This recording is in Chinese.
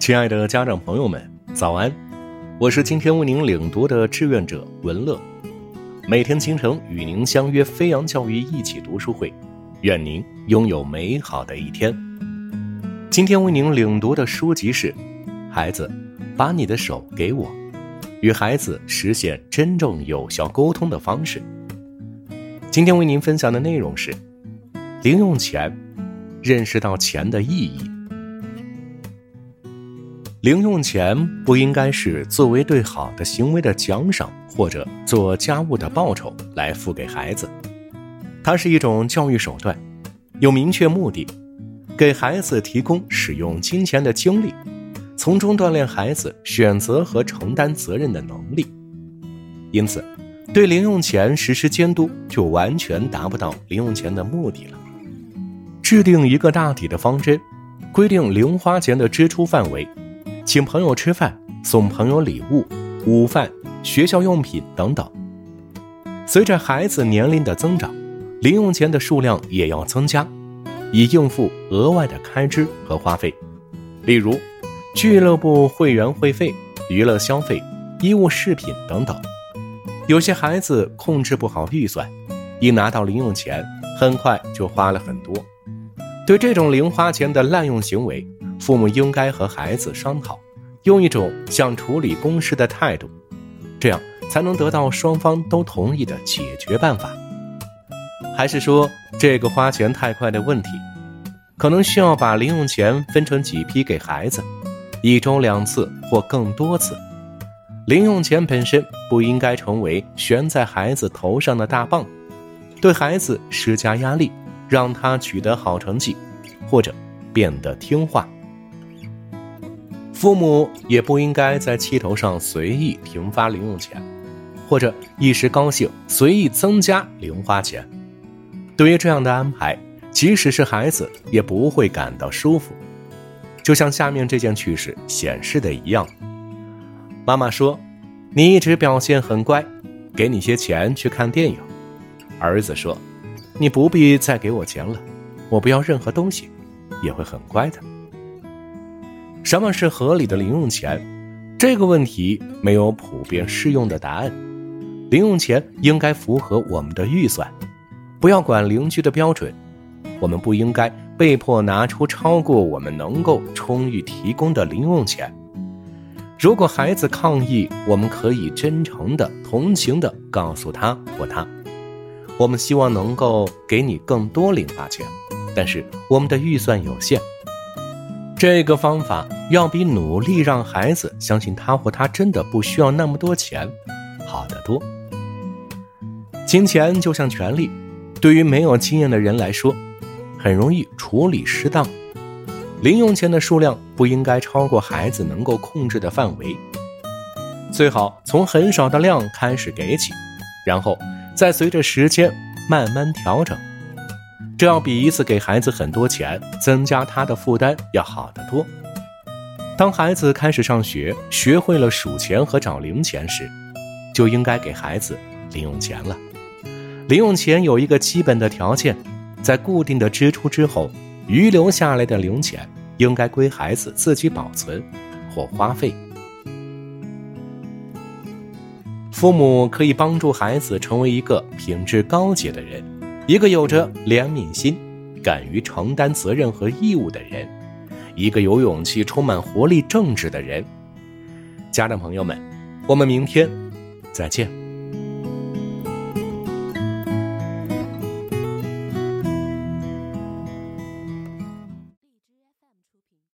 亲爱的家长朋友们，早安！我是今天为您领读的志愿者文乐，每天清晨与您相约飞扬教育一起读书会，愿您拥有美好的一天。今天为您领读的书籍是《孩子，把你的手给我》，与孩子实现真正有效沟通的方式。今天为您分享的内容是零用钱，认识到钱的意义。零用钱不应该是作为对好的行为的奖赏，或者做家务的报酬来付给孩子。它是一种教育手段，有明确目的，给孩子提供使用金钱的经历，从中锻炼孩子选择和承担责任的能力。因此，对零用钱实施监督，就完全达不到零用钱的目的了。制定一个大体的方针，规定零花钱的支出范围。请朋友吃饭，送朋友礼物，午饭、学校用品等等。随着孩子年龄的增长，零用钱的数量也要增加，以应付额外的开支和花费，例如俱乐部会员会费、娱乐消费、衣物饰品等等。有些孩子控制不好预算，一拿到零用钱，很快就花了很多。对这种零花钱的滥用行为，父母应该和孩子商讨，用一种像处理公事的态度，这样才能得到双方都同意的解决办法。还是说这个花钱太快的问题，可能需要把零用钱分成几批给孩子，一周两次或更多次。零用钱本身不应该成为悬在孩子头上的大棒，对孩子施加压力，让他取得好成绩，或者变得听话。父母也不应该在气头上随意停发零用钱，或者一时高兴随意增加零花钱。对于这样的安排，即使是孩子也不会感到舒服。就像下面这件趣事显示的一样，妈妈说：“你一直表现很乖，给你些钱去看电影。”儿子说：“你不必再给我钱了，我不要任何东西，也会很乖的。”什么是合理的零用钱？这个问题没有普遍适用的答案。零用钱应该符合我们的预算，不要管邻居的标准。我们不应该被迫拿出超过我们能够充裕提供的零用钱。如果孩子抗议，我们可以真诚的、同情的告诉他或他：“我们希望能够给你更多零花钱，但是我们的预算有限。”这个方法要比努力让孩子相信他或他真的不需要那么多钱好得多。金钱就像权力，对于没有经验的人来说，很容易处理失当。零用钱的数量不应该超过孩子能够控制的范围，最好从很少的量开始给起，然后再随着时间慢慢调整。这要比一次给孩子很多钱，增加他的负担要好得多。当孩子开始上学，学会了数钱和找零钱时，就应该给孩子零用钱了。零用钱有一个基本的条件，在固定的支出之后，余留下来的零钱应该归孩子自己保存或花费。父母可以帮助孩子成为一个品质高洁的人。一个有着怜悯心、敢于承担责任和义务的人，一个有勇气、充满活力、正直的人。家长朋友们，我们明天再见。